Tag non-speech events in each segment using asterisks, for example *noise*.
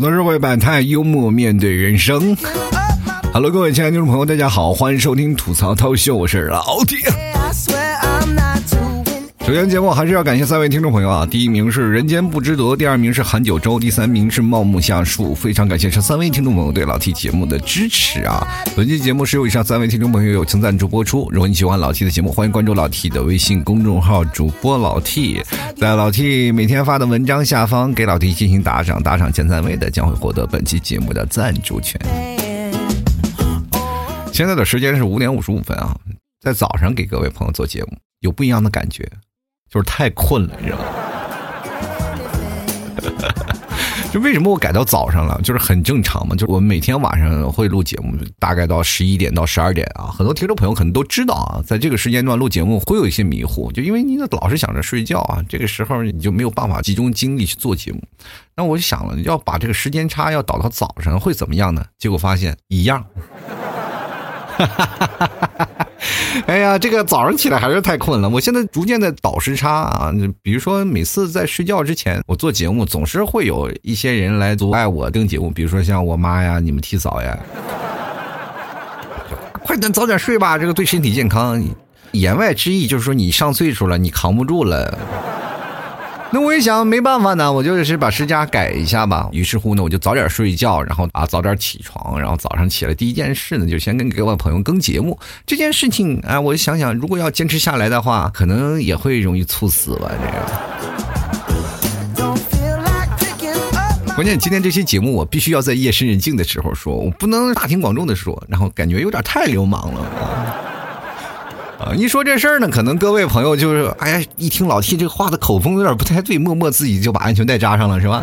吐槽社会百态，幽默面对人生。Hello，各位亲爱的听众朋友，大家好，欢迎收听吐槽涛秀，我是老铁。首先，节目还是要感谢三位听众朋友啊！第一名是人间不知得，第二名是韩九州，第三名是茂木下树。非常感谢这三位听众朋友对老 T 节目的支持啊！本期节目是由以上三位听众朋友友情赞助播出。如果你喜欢老 T 的节目，欢迎关注老 T 的微信公众号主播老 T，在老 T 每天发的文章下方给老 T 进行打赏，打赏前三位的将会获得本期节目的赞助权。现在的时间是五点五十五分啊，在早上给各位朋友做节目，有不一样的感觉。就是太困了，你知道吗？*laughs* 就为什么我改到早上了？就是很正常嘛。就是我们每天晚上会录节目，大概到十一点到十二点啊。很多听众朋友可能都知道啊，在这个时间段录节目会有一些迷糊，就因为你老是想着睡觉啊，这个时候你就没有办法集中精力去做节目。那我就想了，要把这个时间差要倒到早上会怎么样呢？结果发现一样。*laughs* *laughs* 哎呀，这个早上起来还是太困了。我现在逐渐在倒时差啊，比如说每次在睡觉之前，我做节目总是会有一些人来阻碍我定节目，比如说像我妈呀、你们提嫂呀，快点早点睡吧，这个对身体健康。言外之意就是说你上岁数了，你扛不住了。那我一想，没办法呢，我就是把时间改一下吧。于是乎呢，我就早点睡觉，然后啊早点起床，然后早上起来第一件事呢，就先跟各位朋友更节目。这件事情啊，我想想，如果要坚持下来的话，可能也会容易猝死吧。这个，关键今天这期节目我必须要在夜深人静的时候说，我不能大庭广众的说，然后感觉有点太流氓了。啊，一说这事儿呢，可能各位朋友就是，哎呀，一听老 T 这话的口风有点不太对，默默自己就把安全带扎上了，是吧？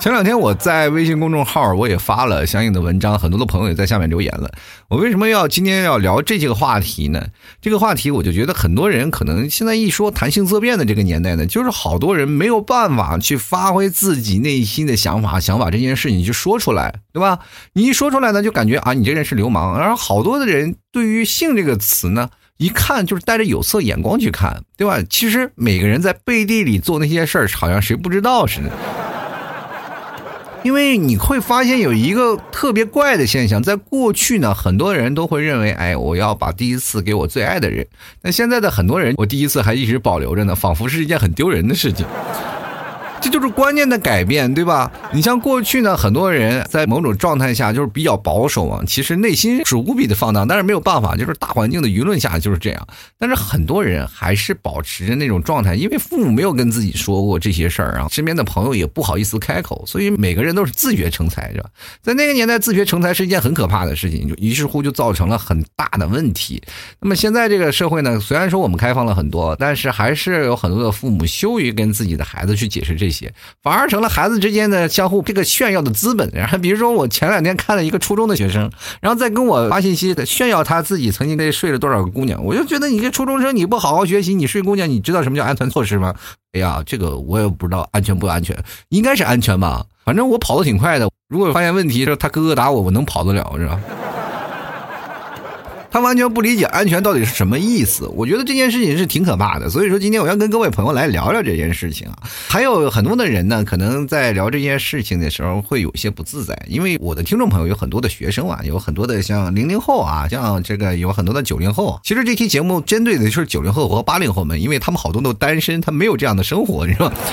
前两天我在微信公众号我也发了相应的文章，很多的朋友也在下面留言了。我为什么要今天要聊这几个话题呢？这个话题我就觉得很多人可能现在一说谈性色变的这个年代呢，就是好多人没有办法去发挥自己内心的想法，想把这件事情去说出来，对吧？你一说出来呢，就感觉啊，你这人是流氓。而好多的人对于性这个词呢，一看就是带着有色眼光去看，对吧？其实每个人在背地里做那些事儿，好像谁不知道似的。因为你会发现有一个特别怪的现象，在过去呢，很多人都会认为，哎，我要把第一次给我最爱的人。那现在的很多人，我第一次还一直保留着呢，仿佛是一件很丢人的事情。这就是观念的改变，对吧？你像过去呢，很多人在某种状态下就是比较保守啊，其实内心是无比的放荡，但是没有办法，就是大环境的舆论下就是这样。但是很多人还是保持着那种状态，因为父母没有跟自己说过这些事儿啊，身边的朋友也不好意思开口，所以每个人都是自学成才，是吧？在那个年代，自学成才是一件很可怕的事情，就于是乎就造成了很大的问题。那么现在这个社会呢，虽然说我们开放了很多，但是还是有很多的父母羞于跟自己的孩子去解释这。些反而成了孩子之间的相互这个炫耀的资本。然后比如说，我前两天看了一个初中的学生，然后再跟我发信息炫耀他自己曾经被睡了多少个姑娘。我就觉得你这初中生你不好好学习，你睡姑娘，你知道什么叫安全措施吗？哎呀，这个我也不知道安全不安全，应该是安全吧。反正我跑得挺快的。如果发现问题，说他哥哥打我，我能跑得了是吧？他完全不理解安全到底是什么意思，我觉得这件事情是挺可怕的。所以说今天我要跟各位朋友来聊聊这件事情啊。还有很多的人呢，可能在聊这件事情的时候会有些不自在，因为我的听众朋友有很多的学生啊，有很多的像零零后啊，像这个有很多的九零后。其实这期节目针对的就是九零后和八零后们，因为他们好多都单身，他没有这样的生活，你知道吗？*laughs*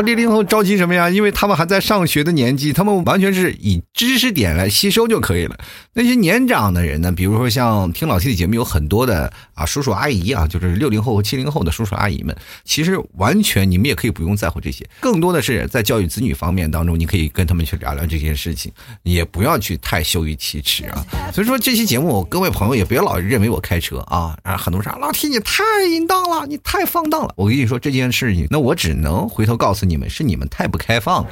零零后着急什么呀？因为他们还在上学的年纪，他们完全是以知识点来吸收就可以了。那些年长的人呢？比如说像听老 T 的节目，有很多的啊叔叔阿姨啊，就是六零后和七零后的叔叔阿姨们，其实完全你们也可以不用在乎这些，更多的是在教育子女方面当中，你可以跟他们去聊聊这件事情，也不要去太羞于启齿啊。所以说这期节目，各位朋友也别老认为我开车啊，啊很多人说老 T 你太淫荡了，你太放荡了。我跟你说这件事情，那我只能回头告诉你们，是你们太不开放。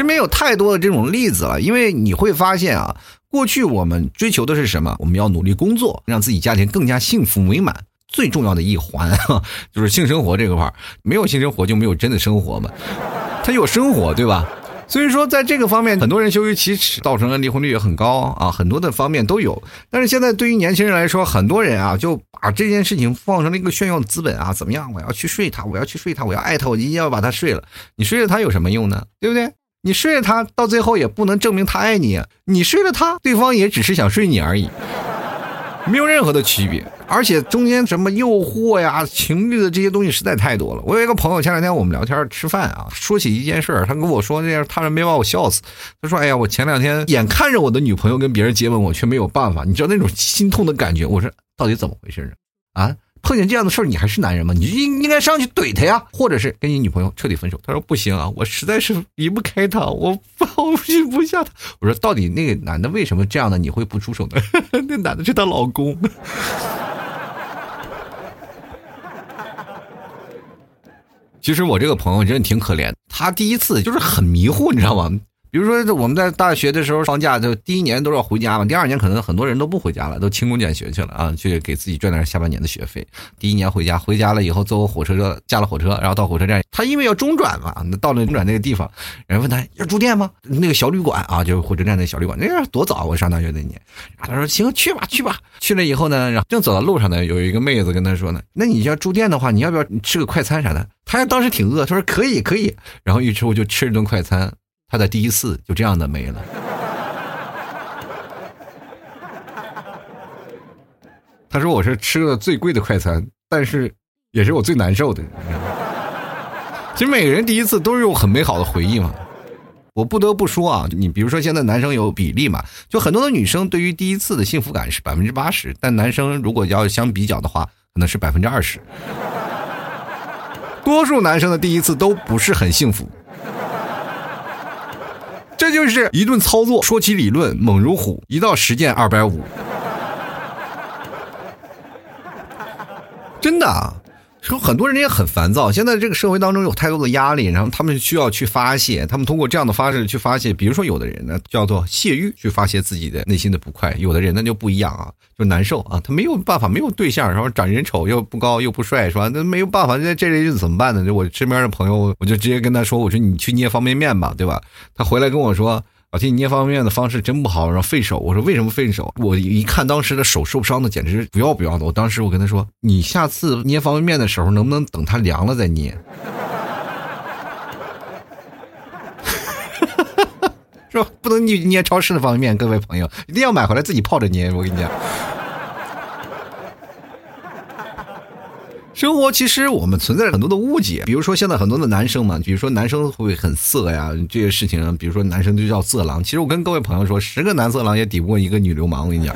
身边有太多的这种例子了，因为你会发现啊，过去我们追求的是什么？我们要努力工作，让自己家庭更加幸福美满。最重要的一环 *laughs* 就是性生活这个块儿，没有性生活就没有真的生活嘛。他有生活，对吧？所以说，在这个方面，很多人羞于启齿，造成了离婚率也很高啊，很多的方面都有。但是现在对于年轻人来说，很多人啊就把这件事情放成了一个炫耀的资本啊，怎么样？我要去睡他，我要去睡他，我要爱他，我一定要把他睡了。你睡了他有什么用呢？对不对？你睡了他，到最后也不能证明他爱你。你睡了他，对方也只是想睡你而已，没有任何的区别。而且中间什么诱惑呀、情欲的这些东西实在太多了。我有一个朋友，前两天我们聊天吃饭啊，说起一件事儿，他跟我说，那样他没把我笑死。他说：“哎呀，我前两天眼看着我的女朋友跟别人接吻，我却没有办法，你知道那种心痛的感觉。”我说：“到底怎么回事呢？啊？”碰见这样的事儿，你还是男人吗？你就应应该上去怼他呀，或者是跟你女朋友彻底分手。他说不行啊，我实在是离不开他，我放心不下他。我说到底那个男的为什么这样的你会不出手呢？*laughs* 那男的是她老公。*laughs* 其实我这个朋友真的挺可怜，他第一次就是很迷糊，你知道吗？比如说，我们在大学的时候放假，就第一年都要回家嘛。第二年可能很多人都不回家了，都勤工俭学去了啊，去给自己赚点下半年的学费。第一年回家，回家了以后坐个火车车，下了火车，然后到火车站，他因为要中转嘛，那到了中转那个地方，人问他要住店吗？那个小旅馆。啊，就是火车站那小旅馆。那多早，我上大学那年。他说行，去吧，去吧。去了以后呢，然后正走到路上呢，有一个妹子跟他说呢，那你要住店的话，你要不要吃个快餐啥的？他当时挺饿，他说可以，可以。然后一吃我就吃了顿快餐。他的第一次就这样的没了。他说：“我是吃了最贵的快餐，但是也是我最难受的。”其实每个人第一次都是有很美好的回忆嘛。我不得不说啊，你比如说现在男生有比例嘛，就很多的女生对于第一次的幸福感是百分之八十，但男生如果要相比较的话，可能是百分之二十。多数男生的第一次都不是很幸福。这就是一顿操作，说起理论猛如虎，一到实践二百五，真的啊。说很多人也很烦躁，现在这个社会当中有太多的压力，然后他们需要去发泄，他们通过这样的方式去发泄。比如说，有的人呢叫做泄欲，去发泄自己的内心的不快；有的人呢就不一样啊，就难受啊，他没有办法，没有对象，然后长人丑又不高又不帅，是吧？那没有办法，那这类日子怎么办呢？就我身边的朋友，我就直接跟他说：“我说你去捏方便面吧，对吧？”他回来跟我说。老天，你捏方便面的方式真不好，然后费手。我说为什么费手？我一看当时的手受伤的，简直不要不要的。我当时我跟他说，你下次捏方便面的时候，能不能等它凉了再捏？是吧？不能你捏超市的方便面，各位朋友一定要买回来自己泡着捏。我跟你讲。生活其实我们存在着很多的误解，比如说现在很多的男生嘛，比如说男生会很色呀，这些事情，比如说男生就叫色狼。其实我跟各位朋友说，十个男色狼也抵不过一个女流氓。我跟你讲，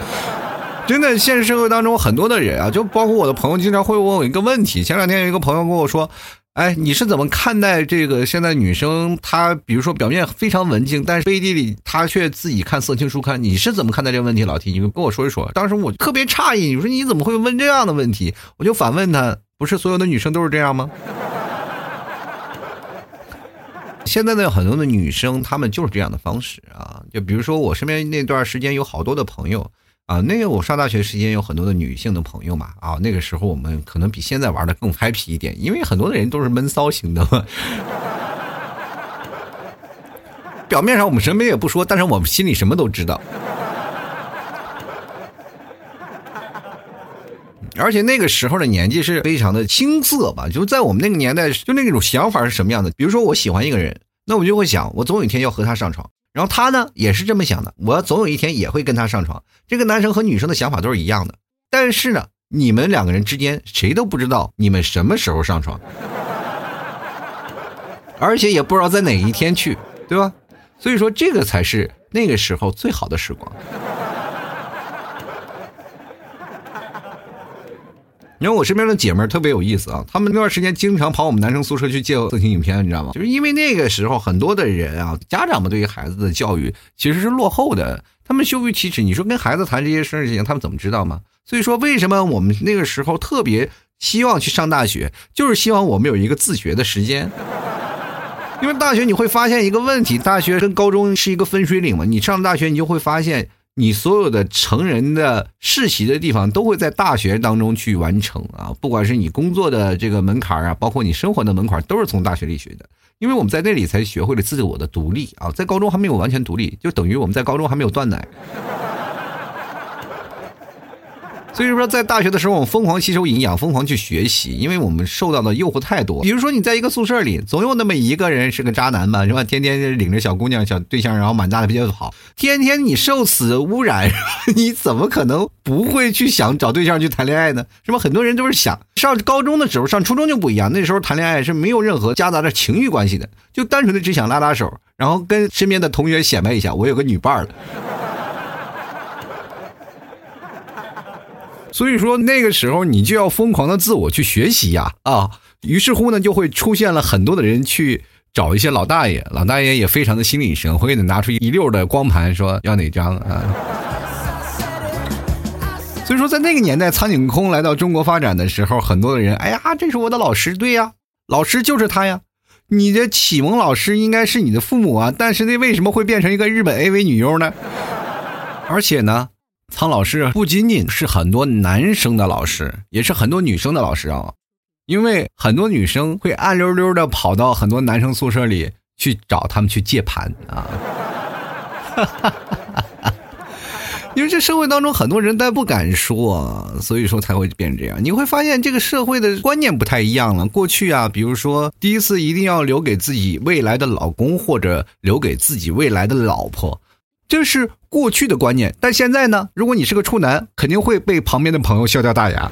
真的，现实生活当中很多的人啊，就包括我的朋友，经常会问我一个问题。前两天有一个朋友跟我说：“哎，你是怎么看待这个现在女生？她比如说表面非常文静，但是背地里她却自己看色情书刊，你是怎么看待这个问题？”老 T，你跟我说一说。当时我特别诧异，你说你怎么会问这样的问题？我就反问他。不是所有的女生都是这样吗？现在呢，很多的女生她们就是这样的方式啊。就比如说我身边那段时间有好多的朋友啊，那个我上大学时间有很多的女性的朋友嘛啊，那个时候我们可能比现在玩的更 happy 一点，因为很多的人都是闷骚型的嘛。表面上我们什么也不说，但是我们心里什么都知道。而且那个时候的年纪是非常的青涩吧，就在我们那个年代，就那种想法是什么样的？比如说我喜欢一个人，那我就会想，我总有一天要和他上床，然后他呢也是这么想的，我总有一天也会跟他上床。这个男生和女生的想法都是一样的，但是呢，你们两个人之间谁都不知道你们什么时候上床，*laughs* 而且也不知道在哪一天去，对吧？所以说这个才是那个时候最好的时光。因为我身边的姐妹特别有意思啊，她们那段时间经常跑我们男生宿舍去借色情影片，你知道吗？就是因为那个时候很多的人啊，家长们对于孩子的教育其实是落后的，他们羞于启齿。你说跟孩子谈这些事情，他们怎么知道吗？所以说，为什么我们那个时候特别希望去上大学，就是希望我们有一个自学的时间。因为大学你会发现一个问题，大学跟高中是一个分水岭嘛，你上了大学你就会发现。你所有的成人的世袭的地方都会在大学当中去完成啊，不管是你工作的这个门槛啊，包括你生活的门槛，都是从大学里学的。因为我们在那里才学会了自我的独立啊，在高中还没有完全独立，就等于我们在高中还没有断奶。所以说，在大学的时候，我们疯狂吸收营养，疯狂去学习，因为我们受到的诱惑太多。比如说，你在一个宿舍里，总有那么一个人是个渣男吧，是吧？天天领着小姑娘、小对象，然后满大街跑，天天你受此污染，你怎么可能不会去想找对象去谈恋爱呢？是吧？很多人都是想上高中的时候，上初中就不一样，那时候谈恋爱是没有任何夹杂着情欲关系的，就单纯的只想拉拉手，然后跟身边的同学显摆一下，我有个女伴了。所以说那个时候你就要疯狂的自我去学习呀啊！于是乎呢，就会出现了很多的人去找一些老大爷，老大爷也非常的心领神会的拿出一溜的光盘说要哪张啊。所以说在那个年代，苍井空来到中国发展的时候，很多的人哎呀，这是我的老师，对呀，老师就是他呀。你的启蒙老师应该是你的父母啊，但是那为什么会变成一个日本 AV 女优呢？而且呢？苍老师不仅仅是很多男生的老师，也是很多女生的老师啊，因为很多女生会暗溜溜的跑到很多男生宿舍里去找他们去借盘啊，哈哈哈哈因为这社会当中很多人但不敢说，所以说才会变成这样。你会发现这个社会的观念不太一样了。过去啊，比如说第一次一定要留给自己未来的老公或者留给自己未来的老婆。这是过去的观念，但现在呢？如果你是个处男，肯定会被旁边的朋友笑掉大牙。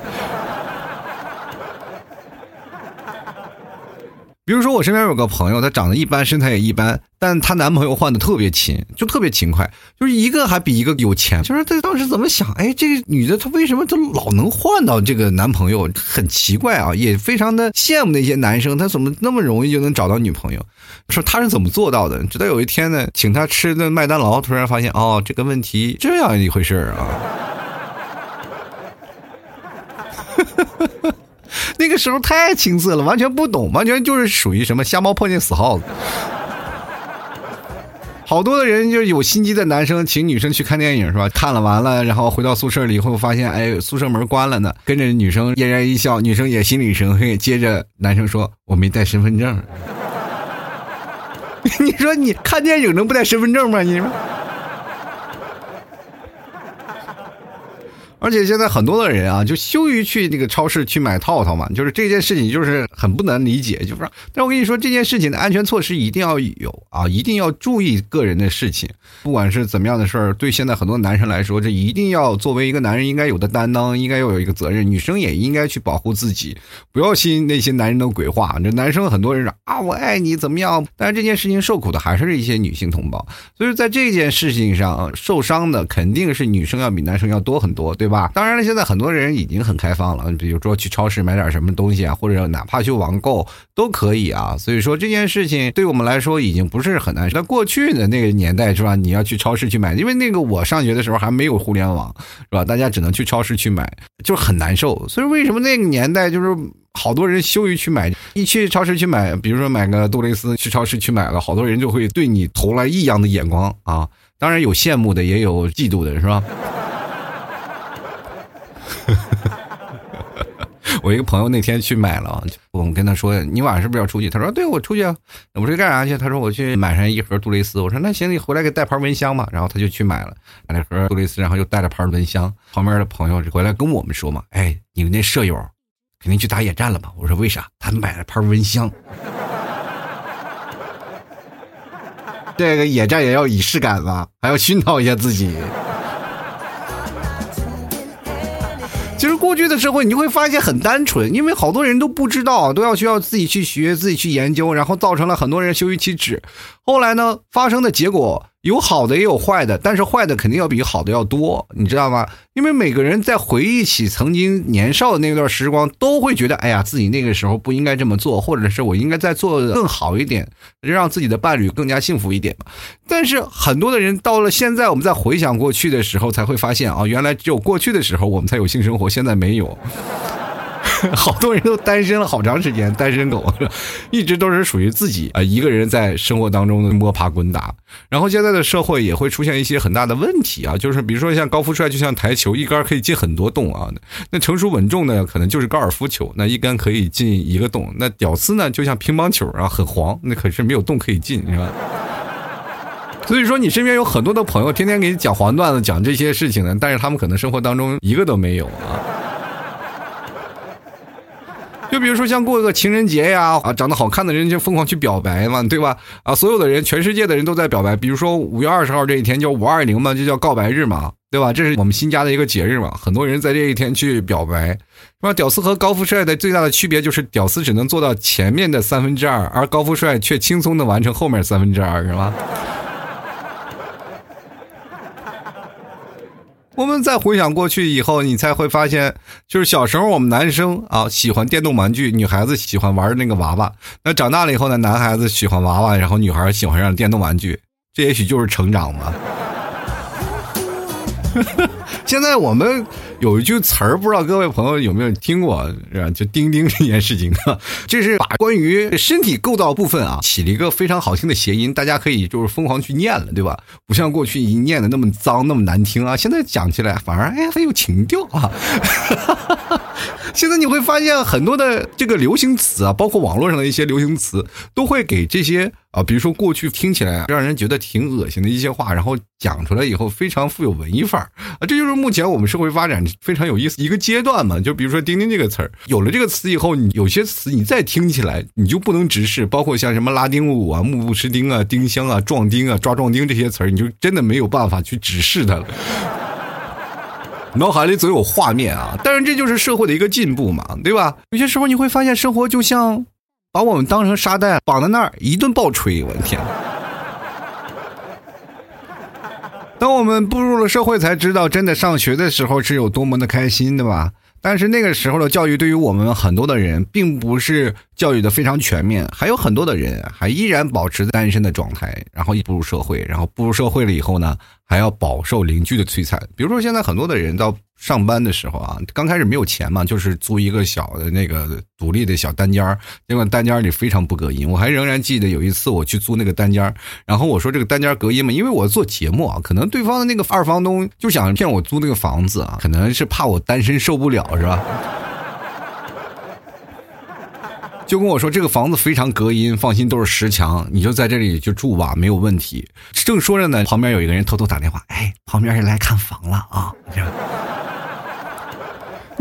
比如说，我身边有个朋友，她长得一般，身材也一般，但她男朋友换的特别勤，就特别勤快，就是一个还比一个有钱。就是她当时怎么想？哎，这个女的她为什么她老能换到这个男朋友？很奇怪啊，也非常的羡慕那些男生，他怎么那么容易就能找到女朋友？说他是怎么做到的？直到有一天呢，请他吃的麦当劳，突然发现哦，这个问题这样一回事儿啊。*laughs* *laughs* 那个时候太青涩了，完全不懂，完全就是属于什么瞎猫碰见死耗子。好多的人就是有心机的男生请女生去看电影是吧？看了完了，然后回到宿舍里以后发现，哎，宿舍门关了呢。跟着女生嫣然一笑，女生也心领神会。接着男生说：“我没带身份证。*laughs* ”你说你看电影能不带身份证吗？你说。而且现在很多的人啊，就羞于去那个超市去买套套嘛，就是这件事情就是很不能理解，就是。但我跟你说，这件事情的安全措施一定要有啊，一定要注意个人的事情。不管是怎么样的事儿，对现在很多男生来说，这一定要作为一个男人应该有的担当，应该要有一个责任。女生也应该去保护自己，不要信那些男人的鬼话。这男生很多人说啊，我爱你怎么样？但是这件事情受苦的还是一些女性同胞。所以在这件事情上受伤的肯定是女生要比男生要多很多，对吧？吧，当然了，现在很多人已经很开放了，比如说去超市买点什么东西啊，或者哪怕去网购都可以啊。所以说这件事情对我们来说已经不是很难。那过去的那个年代是吧？你要去超市去买，因为那个我上学的时候还没有互联网，是吧？大家只能去超市去买，就很难受。所以为什么那个年代就是好多人羞于去买？一去超市去买，比如说买个杜蕾斯，去超市去买了，好多人就会对你投来异样的眼光啊。当然有羡慕的，也有嫉妒的，是吧？*laughs* 我一个朋友那天去买了，我们跟他说：“你晚上是不是要出去？”他说：“对，我出去啊。”我说：“干啥去？”他说：“我去买上一盒杜蕾斯。”我说：“那行，你回来给带盘蚊香吧。”然后他就去买了买了盒杜蕾斯，然后又带了盘蚊香。旁边的朋友就回来跟我们说嘛：“哎，你们那舍友肯定去打野战了吧？”我说：“为啥？他买了盘蚊香。” *laughs* 这个野战也要仪式感吧，还要熏陶一下自己。其实过去的社会，你就会发现很单纯，因为好多人都不知道，都要需要自己去学、自己去研究，然后造成了很多人羞于启齿。后来呢，发生的结果。有好的也有坏的，但是坏的肯定要比好的要多，你知道吗？因为每个人在回忆起曾经年少的那段时光，都会觉得，哎呀，自己那个时候不应该这么做，或者是我应该再做的更好一点，让自己的伴侣更加幸福一点但是很多的人到了现在，我们在回想过去的时候，才会发现啊，原来只有过去的时候我们才有性生活，现在没有。*laughs* 好多人都单身了好长时间，单身狗 *laughs* 一直都是属于自己啊一个人在生活当中的摸爬滚打。然后现在的社会也会出现一些很大的问题啊，就是比如说像高富帅，就像台球，一杆可以进很多洞啊。那成熟稳重的可能就是高尔夫球，那一杆可以进一个洞。那屌丝呢，就像乒乓球啊，很黄，那可是没有洞可以进，是吧？所以说，你身边有很多的朋友，天天给你讲黄段子，讲这些事情呢，但是他们可能生活当中一个都没有啊。就比如说像过个情人节呀，啊，长得好看的人就疯狂去表白嘛，对吧？啊，所有的人，全世界的人都在表白。比如说五月二十号这一天叫五二零嘛，就叫告白日嘛，对吧？这是我们新加的一个节日嘛，很多人在这一天去表白，是吧？屌丝和高富帅的最大的区别就是，屌丝只能做到前面的三分之二，而高富帅却轻松的完成后面三分之二，是吧？我们再回想过去以后，你才会发现，就是小时候我们男生啊喜欢电动玩具，女孩子喜欢玩那个娃娃。那长大了以后呢，男孩子喜欢娃娃，然后女孩喜欢上电动玩具，这也许就是成长吧。现在我们有一句词儿，不知道各位朋友有没有听过，是吧？就“钉钉”这件事情啊，这是把关于身体构造部分啊，起了一个非常好听的谐音，大家可以就是疯狂去念了，对吧？不像过去一念的那么脏、那么难听啊，现在讲起来反而哎呀，它有情调啊。现在你会发现很多的这个流行词啊，包括网络上的一些流行词，都会给这些。啊，比如说过去听起来让人觉得挺恶心的一些话，然后讲出来以后非常富有文艺范儿啊，这就是目前我们社会发展非常有意思一个阶段嘛。就比如说“钉钉”这个词儿，有了这个词以后，你有些词你再听起来你就不能直视，包括像什么拉丁舞啊、目不识丁啊、丁香啊、壮丁啊、抓壮丁这些词儿，你就真的没有办法去直视它了。脑海里总有画面啊，但是这就是社会的一个进步嘛，对吧？有些时候你会发现生活就像。把我们当成沙袋绑在那儿，一顿暴吹，我的天！当我们步入了社会，才知道真的上学的时候是有多么的开心，对吧？但是那个时候的教育，对于我们很多的人，并不是教育的非常全面，还有很多的人还依然保持单身的状态，然后一步入社会，然后步入社会了以后呢？还要饱受邻居的摧残，比如说现在很多的人到上班的时候啊，刚开始没有钱嘛，就是租一个小的那个独立的小单间儿，结果单间里非常不隔音。我还仍然记得有一次我去租那个单间儿，然后我说这个单间隔音嘛，因为我做节目啊，可能对方的那个二房东就想骗我租那个房子啊，可能是怕我单身受不了是吧？就跟我说这个房子非常隔音，放心都是石墙，你就在这里就住吧，没有问题。正说着呢，旁边有一个人偷偷打电话，哎，旁边人来看房了啊！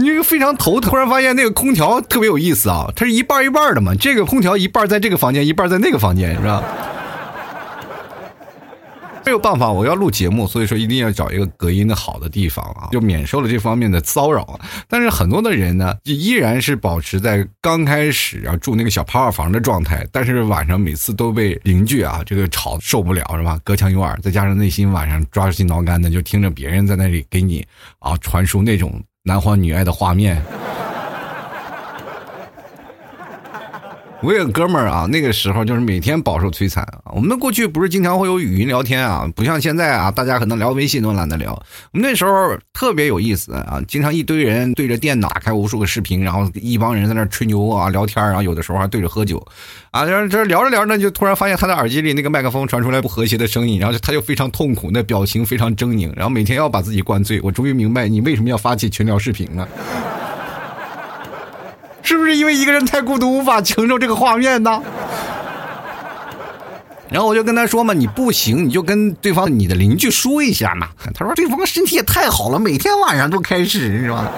你这个非常头，突然发现那个空调特别有意思啊，它是一半一半的嘛，这个空调一半在这个房间，一半在那个房间，是吧？没有办法，我要录节目，所以说一定要找一个隔音的好的地方啊，就免受了这方面的骚扰。但是很多的人呢，就依然是保持在刚开始啊住那个小泡泡房的状态，但是晚上每次都被邻居啊这个吵受不了，是吧？隔墙有耳，再加上内心晚上抓心挠肝的，就听着别人在那里给你啊传输那种男欢女爱的画面。我有个哥们儿啊，那个时候就是每天饱受摧残啊。我们过去不是经常会有语音聊天啊，不像现在啊，大家可能聊微信都懒得聊。我们那时候特别有意思啊，经常一堆人对着电脑打开无数个视频，然后一帮人在那吹牛啊聊天，然后有的时候还对着喝酒，啊，这这聊着聊着就突然发现他的耳机里那个麦克风传出来不和谐的声音，然后他就非常痛苦，那表情非常狰狞，然后每天要把自己灌醉。我终于明白你为什么要发起群聊视频了。是不是因为一个人太孤独，无法承受这个画面呢？然后我就跟他说嘛：“你不行，你就跟对方你的邻居说一下嘛。”他说：“对方身体也太好了，每天晚上都开始，是吧？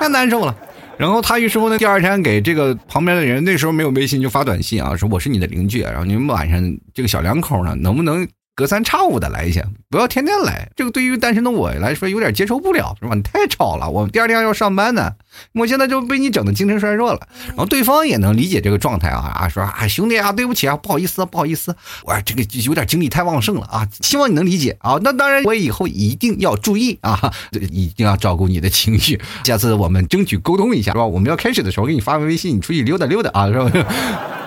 太难受了。”然后他一说呢，第二天给这个旁边的人，那时候没有微信，就发短信啊，说：“我是你的邻居，然后你们晚上这个小两口呢，能不能？”隔三差五的来一下，不要天天来。这个对于单身的我来说有点接受不了，是吧？你太吵了，我第二天要上班呢。我现在就被你整的精神衰弱了。然后对方也能理解这个状态啊啊，说啊兄弟啊，对不起啊，不好意思不好意思，我这个有点精力太旺盛了啊，希望你能理解啊。那当然，我以后一定要注意啊，一定要照顾你的情绪。下次我们争取沟通一下，是吧？我们要开始的时候给你发个微信，你出去溜达溜达啊，是吧？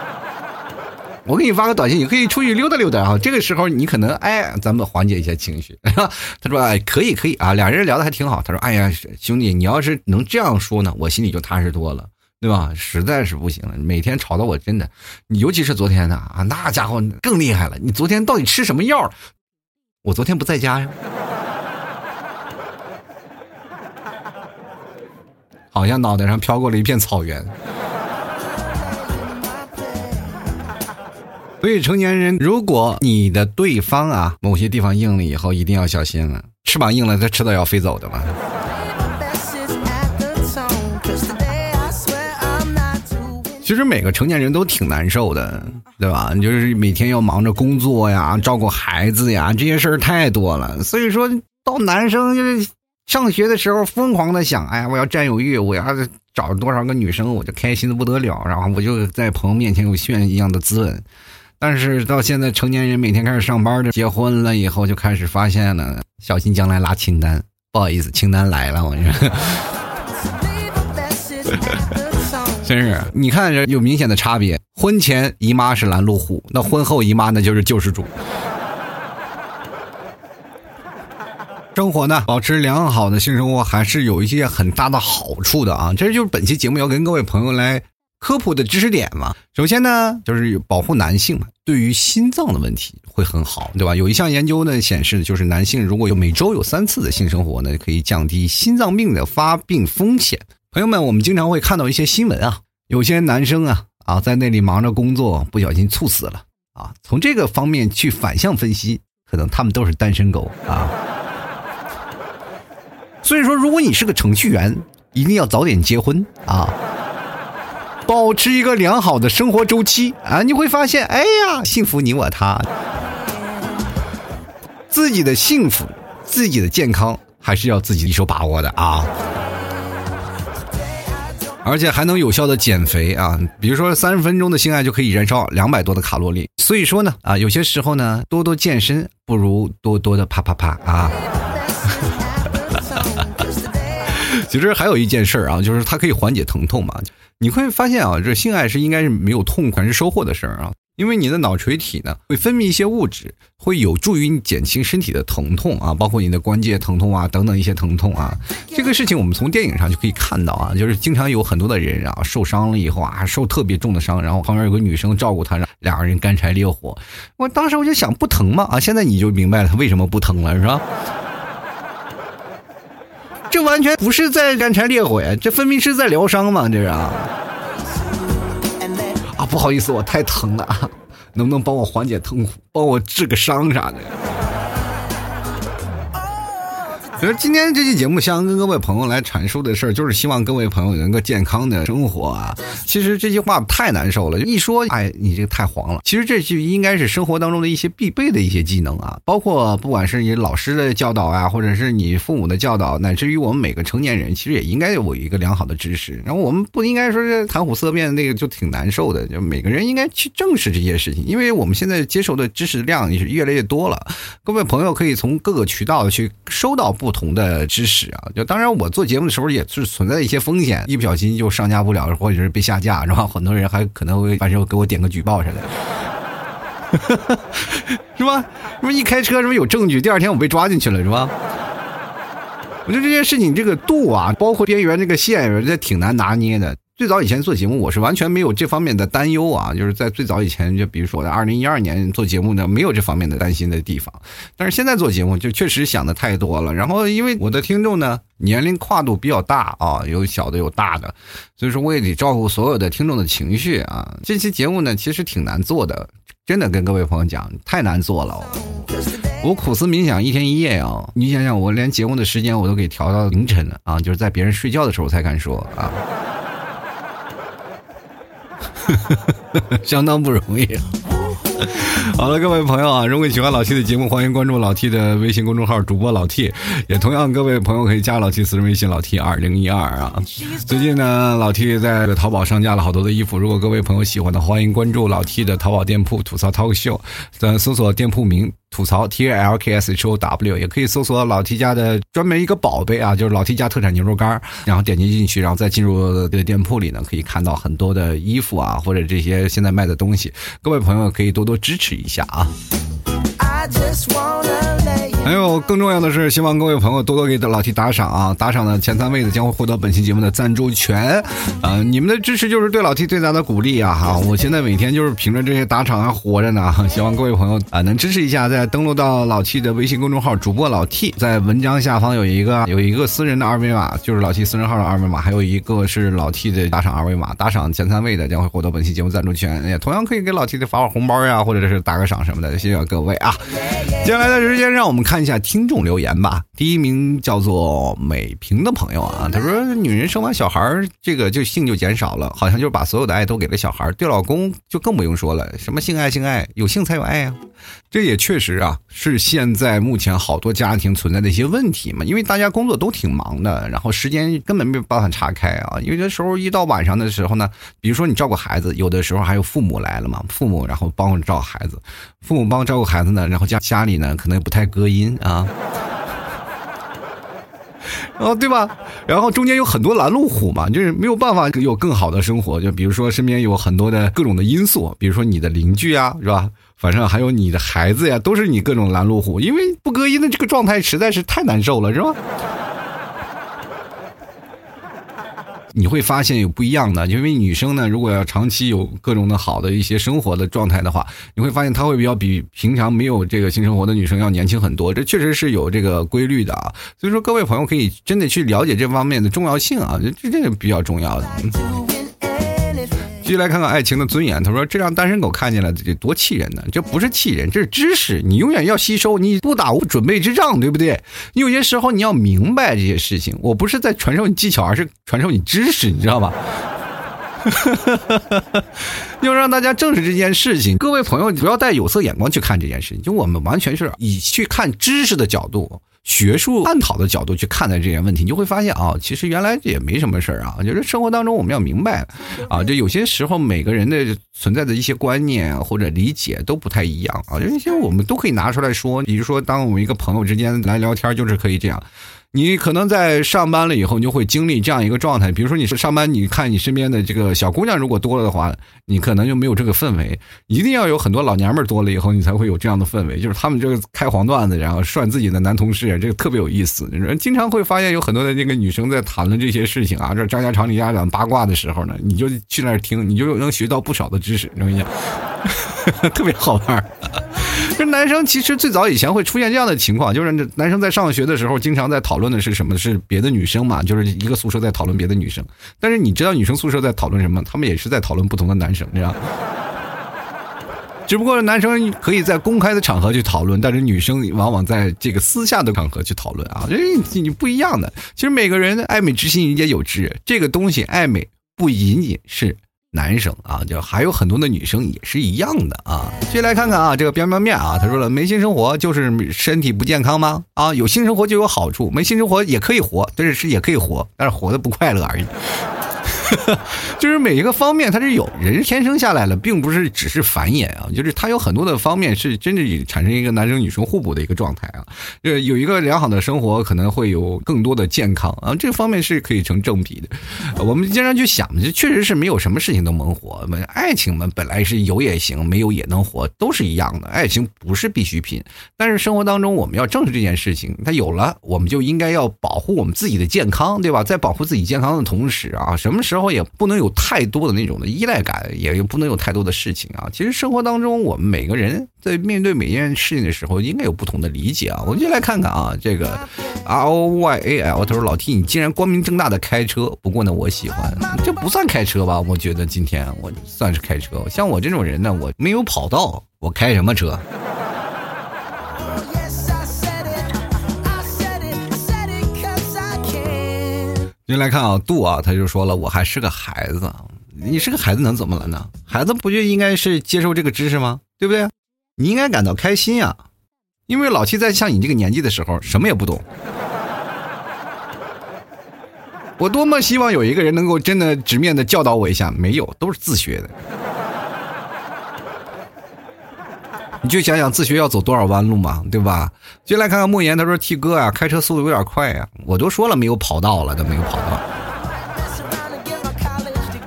我给你发个短信，你可以出去溜达溜达啊。这个时候你可能哎，咱们缓解一下情绪。*laughs* 他说哎，可以可以啊，俩人聊的还挺好。他说哎呀，兄弟，你要是能这样说呢，我心里就踏实多了，对吧？实在是不行了，每天吵得我真的，你尤其是昨天呢啊，那家伙更厉害了。你昨天到底吃什么药？我昨天不在家呀。*laughs* 好像脑袋上飘过了一片草原。所以成年人，如果你的对方啊某些地方硬了以后，一定要小心了。翅膀硬了，他迟早要飞走的嘛。其实每个成年人都挺难受的，对吧？你就是每天要忙着工作呀，照顾孩子呀，这些事儿太多了。所以说到男生就是。上学的时候疯狂的想，哎呀，我要占有欲，我要找多少个女生，我就开心的不得了，然后我就在朋友面前有炫耀一样的滋润。但是到现在成年人每天开始上班的，结婚了以后就开始发现了，小心将来拉清单。不好意思，清单来了，我跟你说。真是，你看这有明显的差别。婚前姨妈是拦路虎，那婚后姨妈那就是救世主。生活呢，保持良好的性生活还是有一些很大的好处的啊！这就是本期节目要跟各位朋友来科普的知识点嘛。首先呢，就是保护男性嘛，对于心脏的问题会很好，对吧？有一项研究呢显示，就是男性如果有每周有三次的性生活呢，可以降低心脏病的发病风险。朋友们，我们经常会看到一些新闻啊，有些男生啊啊在那里忙着工作，不小心猝死了啊。从这个方面去反向分析，可能他们都是单身狗啊。所以说，如果你是个程序员，一定要早点结婚啊，保持一个良好的生活周期啊，你会发现，哎呀，幸福你我他，自己的幸福、自己的健康还是要自己一手把握的啊，而且还能有效的减肥啊，比如说三十分钟的性爱就可以燃烧两百多的卡路里，所以说呢，啊，有些时候呢，多多健身不如多多的啪啪啪啊。*laughs* 其实还有一件事儿啊，就是它可以缓解疼痛嘛。你会发现啊，这性爱是应该是没有痛苦，还是收获的事儿啊，因为你的脑垂体呢会分泌一些物质，会有助于你减轻身体的疼痛啊，包括你的关节疼痛啊等等一些疼痛啊。这个事情我们从电影上就可以看到啊，就是经常有很多的人啊受伤了以后啊受特别重的伤，然后旁边有个女生照顾他，让两个人干柴烈火。我当时我就想，不疼吗？啊，现在你就明白了他为什么不疼了，是吧？这完全不是在干柴烈火呀，这分明是在疗伤嘛，这是啊！啊，不好意思，我太疼了，能不能帮我缓解痛苦，帮我治个伤啥的？其实今天这期节目，想跟各位朋友来阐述的事儿，就是希望各位朋友能够健康的生活啊。其实这句话太难受了，一说，哎，你这个太黄了。其实这句应该是生活当中的一些必备的一些技能啊，包括不管是你老师的教导啊，或者是你父母的教导，乃至于我们每个成年人，其实也应该有一个良好的知识。然后我们不应该说是谈虎色变，那个就挺难受的。就每个人应该去正视这些事情，因为我们现在接受的知识量也是越来越多了。各位朋友可以从各个渠道去收到不。不同的知识啊，就当然我做节目的时候也是存在一些风险，一不小心就上架不了，或者是被下架，是吧？很多人还可能会反正给我点个举报啥的，*laughs* 是吧？是不一开车是不是有证据？第二天我被抓进去了，是吧？我觉得这件事情这个度啊，包括边缘这个线，我觉得挺难拿捏的。最早以前做节目，我是完全没有这方面的担忧啊，就是在最早以前，就比如说在二零一二年做节目呢，没有这方面的担心的地方。但是现在做节目，就确实想的太多了。然后因为我的听众呢，年龄跨度比较大啊，有小的有大的，所以说我也得照顾所有的听众的情绪啊。这期节目呢，其实挺难做的，真的跟各位朋友讲，太难做了。我苦思冥想一天一夜啊，你想想，我连节目的时间我都给调到凌晨了啊，就是在别人睡觉的时候才敢说啊。*laughs* 相当不容易。好了，各位朋友啊，如果喜欢老 T 的节目，欢迎关注老 T 的微信公众号主播老 T，也同样各位朋友可以加老 T 私人微信老 T 二零一二啊。最近呢，老 T 在淘宝上架了好多的衣服，如果各位朋友喜欢的，欢迎关注老 T 的淘宝店铺吐槽 talk show，搜索店铺名吐槽 T L K S H O W，也可以搜索老 T 家的专门一个宝贝啊，就是老 T 家特产牛肉干然后点击进去，然后再进入这个店铺里呢，可以看到很多的衣服啊，或者这些现在卖的东西，各位朋友可以多多支持一下啊。I just wanna 还有更重要的是，希望各位朋友多多给老 T 打赏啊！打赏的前三位的将会获得本期节目的赞助权。呃，你们的支持就是对老 T 最大的鼓励啊！哈，*laughs* 我现在每天就是凭着这些打赏还活着呢。希望各位朋友啊能支持一下，再登录到老 T 的微信公众号主播老 T，在文章下方有一个有一个私人的二维码，就是老 T 私人号的二维码，还有一个是老 T 的打赏二维码。打赏前三位的将会获得本期节目赞助权，也同样可以给老 T 的发发红包呀，或者是打个赏什么的。谢谢各位啊！接下来的时间，让我们看一下听众留言吧。第一名叫做美平的朋友啊，他说：“女人生完小孩这个就性就减少了，好像就是把所有的爱都给了小孩对老公就更不用说了，什么性爱性爱，有性才有爱啊。这也确实啊，是现在目前好多家庭存在的一些问题嘛。因为大家工作都挺忙的，然后时间根本没有办法岔开啊。有的时候一到晚上的时候呢，比如说你照顾孩子，有的时候还有父母来了嘛，父母然后帮我照顾孩子，父母帮照顾孩子呢，然后家家里呢可能也不太隔音啊。”然后，对吧？然后中间有很多拦路虎嘛，就是没有办法有更好的生活。就比如说身边有很多的各种的因素，比如说你的邻居啊，是吧？反正还有你的孩子呀，都是你各种拦路虎。因为不隔音的这个状态实在是太难受了，是吧？你会发现有不一样的，因为女生呢，如果要长期有各种的好的一些生活的状态的话，你会发现她会比较比平常没有这个性生活的女生要年轻很多，这确实是有这个规律的啊。所以说，各位朋友可以真的去了解这方面的重要性啊，这这个比较重要的。继续来看看爱情的尊严。他说：“这让单身狗看见了，这多气人呢！这不是气人，这是知识。你永远要吸收，你不打无准备之仗，对不对？你有些时候你要明白这些事情。我不是在传授你技巧，而是传授你知识，你知道吧？*laughs* 要让大家正视这件事情。各位朋友，不要带有色眼光去看这件事情。就我们完全是以去看知识的角度。”学术探讨的角度去看待这些问题，你就会发现啊，其实原来也没什么事儿啊。就是生活当中我们要明白啊，就有些时候每个人的存在的一些观念或者理解都不太一样啊。这些我们都可以拿出来说。比如说，当我们一个朋友之间来聊天，就是可以这样。你可能在上班了以后，你就会经历这样一个状态。比如说，你是上班，你看你身边的这个小姑娘如果多了的话，你可能就没有这个氛围。一定要有很多老娘们多了以后，你才会有这样的氛围。就是他们这个开黄段子，然后涮自己的男同事，这个特别有意思。人经常会发现有很多的这个女生在谈论这些事情啊，这张家长李家长八卦的时候呢，你就去那儿听，你就能学到不少的知识。我跟你讲，*laughs* 特别好玩。这男生其实最早以前会出现这样的情况，就是男生在上学的时候，经常在讨论的是什么？是别的女生嘛？就是一个宿舍在讨论别的女生。但是你知道女生宿舍在讨论什么？他们也是在讨论不同的男生，这样。只不过男生可以在公开的场合去讨论，但是女生往往在这个私下的场合去讨论啊，这你不一样的。其实每个人的爱美之心，人皆有之。这个东西，爱美不仅仅是。男生啊，就还有很多的女生也是一样的啊。接下来看看啊，这个边边面啊，他说了，没性生活就是身体不健康吗？啊，有性生活就有好处，没性生活也可以活，但是是也可以活，但是活的不快乐而已。*laughs* 就是每一个方面，它是有人天生下来了，并不是只是繁衍啊，就是它有很多的方面是真正产生一个男生女生互补的一个状态啊。呃，有一个良好的生活，可能会有更多的健康啊，这个方面是可以成正比的。我们经常去想，这确实是没有什么事情都能活。爱情嘛，本来是有也行，没有也能活，都是一样的。爱情不是必需品，但是生活当中我们要正视这件事情。它有了，我们就应该要保护我们自己的健康，对吧？在保护自己健康的同时啊，什么时候？然后也不能有太多的那种的依赖感，也不能有太多的事情啊。其实生活当中，我们每个人在面对每件事情的时候，应该有不同的理解啊。我们就来看看啊，这个 R O Y A L，他说老 T，你竟然光明正大的开车，不过呢，我喜欢，这不算开车吧？我觉得今天我算是开车。像我这种人呢，我没有跑道，我开什么车？先来看啊，杜啊，他就说了，我还是个孩子，你是个孩子能怎么了呢？孩子不就应该是接受这个知识吗？对不对？你应该感到开心呀，因为老七在像你这个年纪的时候，什么也不懂。我多么希望有一个人能够真的直面的教导我一下，没有，都是自学的。你就想想自学要走多少弯路嘛，对吧？就来看看莫言，他说 T 哥啊，开车速度有点快呀，我都说了没有跑道了，都没有跑道。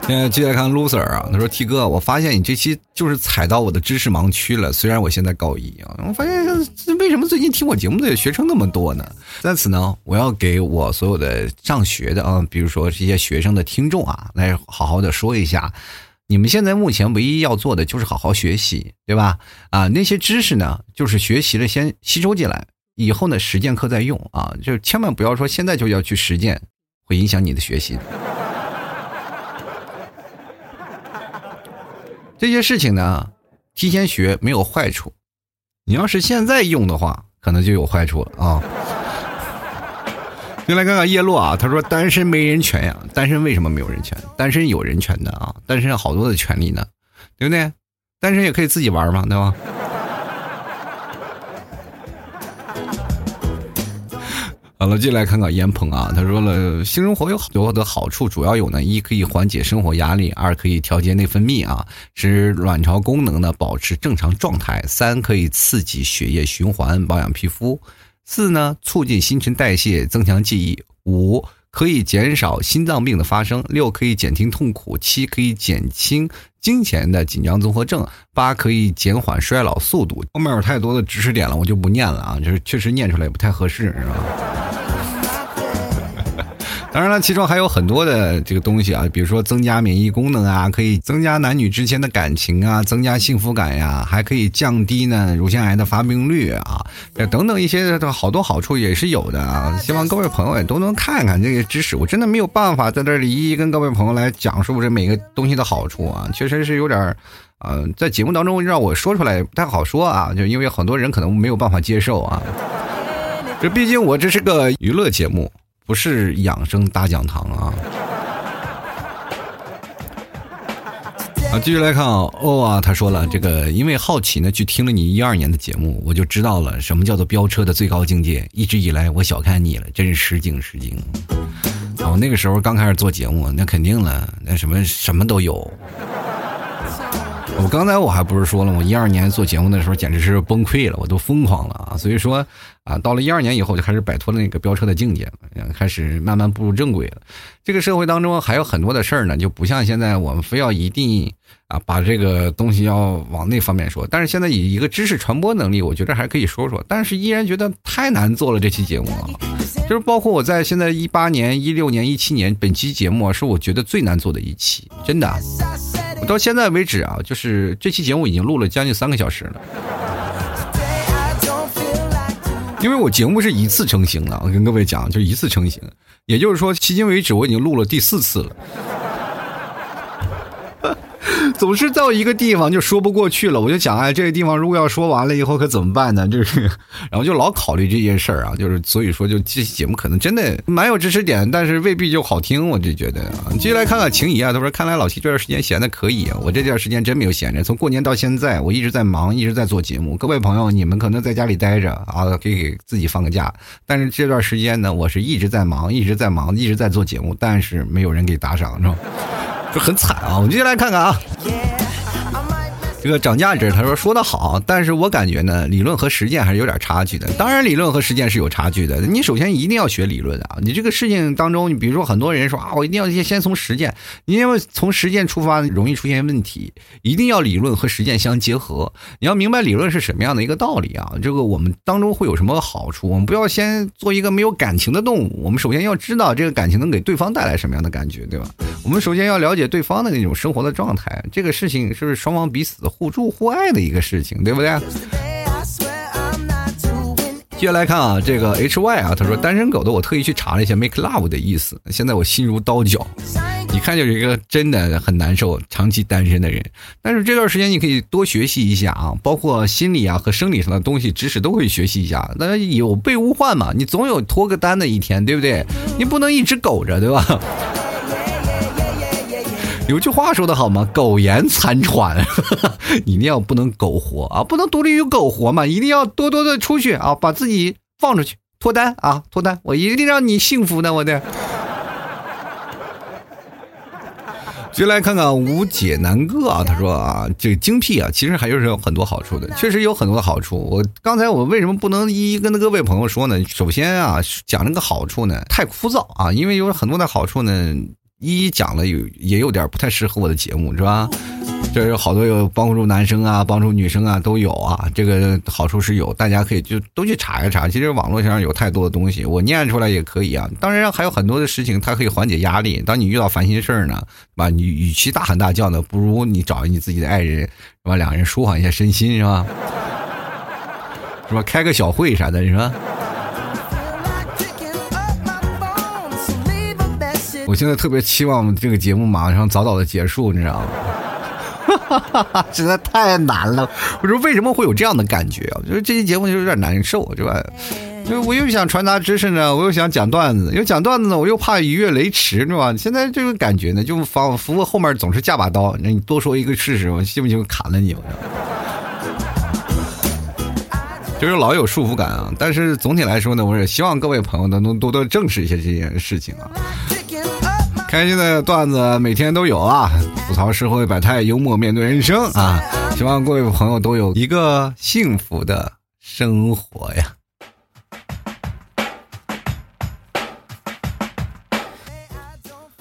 现在接下来看 loser 啊，他说 T 哥，我发现你这期就是踩到我的知识盲区了。虽然我现在高一啊，我发现为什么最近听我节目的学生那么多呢？在此呢，我要给我所有的上学的啊，比如说这些学生的听众啊，来好好的说一下，你们现在目前唯一要做的就是好好学习，对吧？啊，那些知识呢，就是学习了先吸收进来，以后呢实践课再用啊，就千万不要说现在就要去实践，会影响你的学习。*laughs* 这些事情呢，提前学没有坏处，你要是现在用的话，可能就有坏处了啊。就来看看叶落啊，他说单身没人权呀，单身为什么没有人权？单身有人权的啊，单身好多的权利呢，对不对？单身也可以自己玩嘛，对吧？*laughs* 好了，进来看看烟鹏啊，他说了，性生活有很多的好处，主要有呢，一可以缓解生活压力，二可以调节内分泌啊，使卵巢功能呢保持正常状态，三可以刺激血液循环，保养皮肤，四呢促进新陈代谢，增强记忆，五可以减少心脏病的发生，六可以减轻痛苦，七可以减轻金钱的紧张综合症，八可以减缓衰老速度。后面有太多的知识点了，我就不念了啊，就是确实念出来也不太合适，是吧？当然了，其中还有很多的这个东西啊，比如说增加免疫功能啊，可以增加男女之间的感情啊，增加幸福感呀，还可以降低呢乳腺癌的发病率啊，等等一些的好多好处也是有的啊。希望各位朋友也都能看看这些知识，我真的没有办法在这里一一跟各位朋友来讲述这每个东西的好处啊，确实是有点儿，呃，在节目当中让我说出来不太好说啊，就因为很多人可能没有办法接受啊。这毕竟我这是个娱乐节目。不是养生大讲堂啊！啊，继续来看啊，哦啊，他说了，这个因为好奇呢，去听了你一二年的节目，我就知道了什么叫做飙车的最高境界。一直以来我小看你了，真是失敬失敬。我那个时候刚开始做节目，那肯定了，那什么什么都有。我刚才我还不是说了，我一二年做节目的时候简直是崩溃了，我都疯狂了啊！所以说。啊，到了一二年以后，就开始摆脱了那个飙车的境界，开始慢慢步入正轨了。这个社会当中还有很多的事儿呢，就不像现在我们非要一定啊把这个东西要往那方面说。但是现在以一个知识传播能力，我觉得还可以说说。但是依然觉得太难做了这期节目啊，就是包括我在现在一八年、一六年、一七年，本期节目是我觉得最难做的一期，真的。我到现在为止啊，就是这期节目已经录了将近三个小时了。因为我节目是一次成型的，我跟各位讲，就一次成型，也就是说，迄今为止我已经录了第四次了。总是到一个地方就说不过去了，我就想，哎，这个地方如果要说完了以后可怎么办呢？就是，然后就老考虑这件事儿啊，就是所以说，就这期节目可能真的蛮有知识点，但是未必就好听，我就觉得。接下来看看情谊啊，他说，看来老七这段时间闲的可以啊，我这段时间真没有闲着，从过年到现在，我一直在忙，一直在做节目。各位朋友，你们可能在家里待着啊，可以给自己放个假，但是这段时间呢，我是一直在忙，一直在忙，一直在做节目，但是没有人给打赏，是吧？就很惨啊！我们接下来看看啊。这个涨价值，他说说的好，但是我感觉呢，理论和实践还是有点差距的。当然，理论和实践是有差距的。你首先一定要学理论啊！你这个事情当中，你比如说很多人说啊，我一定要先先从实践，因为从实践出发容易出现问题。一定要理论和实践相结合。你要明白理论是什么样的一个道理啊？这个我们当中会有什么好处？我们不要先做一个没有感情的动物。我们首先要知道这个感情能给对方带来什么样的感觉，对吧？我们首先要了解对方的那种生活的状态。这个事情是不是双方彼此？互助互爱的一个事情，对不对？接下来看啊，这个 H Y 啊，他说单身狗的，我特意去查了一下 make love 的意思，现在我心如刀绞，一看就是一个真的很难受、长期单身的人。但是这段时间你可以多学习一下啊，包括心理啊和生理上的东西知识都可以学习一下。那有备无患嘛，你总有脱个单的一天，对不对？你不能一直苟着，对吧？有句话说的好吗？苟延残喘，*laughs* 一定要不能苟活啊，不能独立于苟活嘛，一定要多多的出去啊，把自己放出去脱单啊，脱单，我一定让你幸福的，我的。就来看看无解难哥啊，他说啊，这个精辟啊，其实还是有很多好处的，确实有很多的好处。我刚才我为什么不能一一跟各位朋友说呢？首先啊，讲这个好处呢，太枯燥啊，因为有很多的好处呢，一一讲了有也有点不太适合我的节目，是吧？这有好多有帮助男生啊，帮助女生啊都有啊，这个好处是有，大家可以就都去查一查。其实网络上有太多的东西，我念出来也可以啊。当然还有很多的事情，它可以缓解压力。当你遇到烦心事儿呢，吧，你与其大喊大叫呢，不如你找你自己的爱人，是吧？两个人舒缓一下身心，是吧？是吧？开个小会啥的，是吧？我现在特别期望这个节目马上早早的结束，你知道吗？哈哈哈实在太难了。我说为什么会有这样的感觉啊？就是这期节目就有点难受，对吧？就我又想传达知识呢，我又想讲段子，又讲段子呢，我又怕逾越雷池，是吧？现在这个感觉呢，就仿佛后面总是架把刀，那你多说一个试试，我信不信我砍了你？就是老有束缚感啊。但是总体来说呢，我也希望各位朋友能多多正视一些这件事情啊。开心的段子每天都有啊，吐槽社会百态，幽默面对人生啊，希望各位朋友都有一个幸福的生活呀。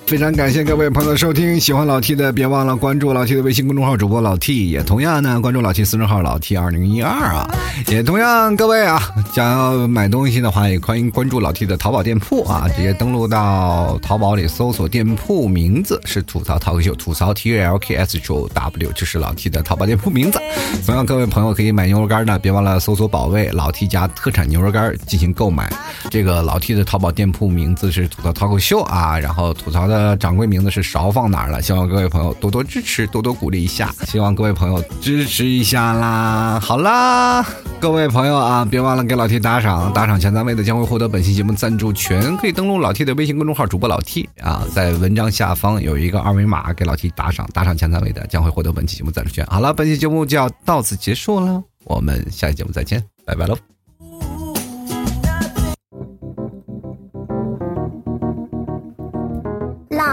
非常感谢各位朋友的收听，喜欢老 T 的别忘了关注老 T 的微信公众号主播老 T，也同样呢关注老 T 私人号老 T 二零一二啊，也同样各位啊，想要买东西的话也欢迎关注老 T 的淘宝店铺啊，直接登录到淘宝里搜索店铺名字是吐槽淘口秀，吐槽 T A L K S H O W，就是老 T 的淘宝店铺名字。同样各位朋友可以买牛肉干的，别忘了搜索宝贝老 T 家特产牛肉干进行购买。这个老 T 的淘宝店铺名字是吐槽淘口秀啊，然后吐槽的。呃，掌柜名字是勺放哪儿了？希望各位朋友多多支持，多多鼓励一下。希望各位朋友支持一下啦！好啦，各位朋友啊，别忘了给老 T 打赏，打赏前三位的将会获得本期节目赞助权，可以登录老 T 的微信公众号主播老 T 啊，在文章下方有一个二维码，给老 T 打赏，打赏前三位的将会获得本期节目赞助权。好了，本期节目就要到此结束了，我们下期节目再见，拜拜喽。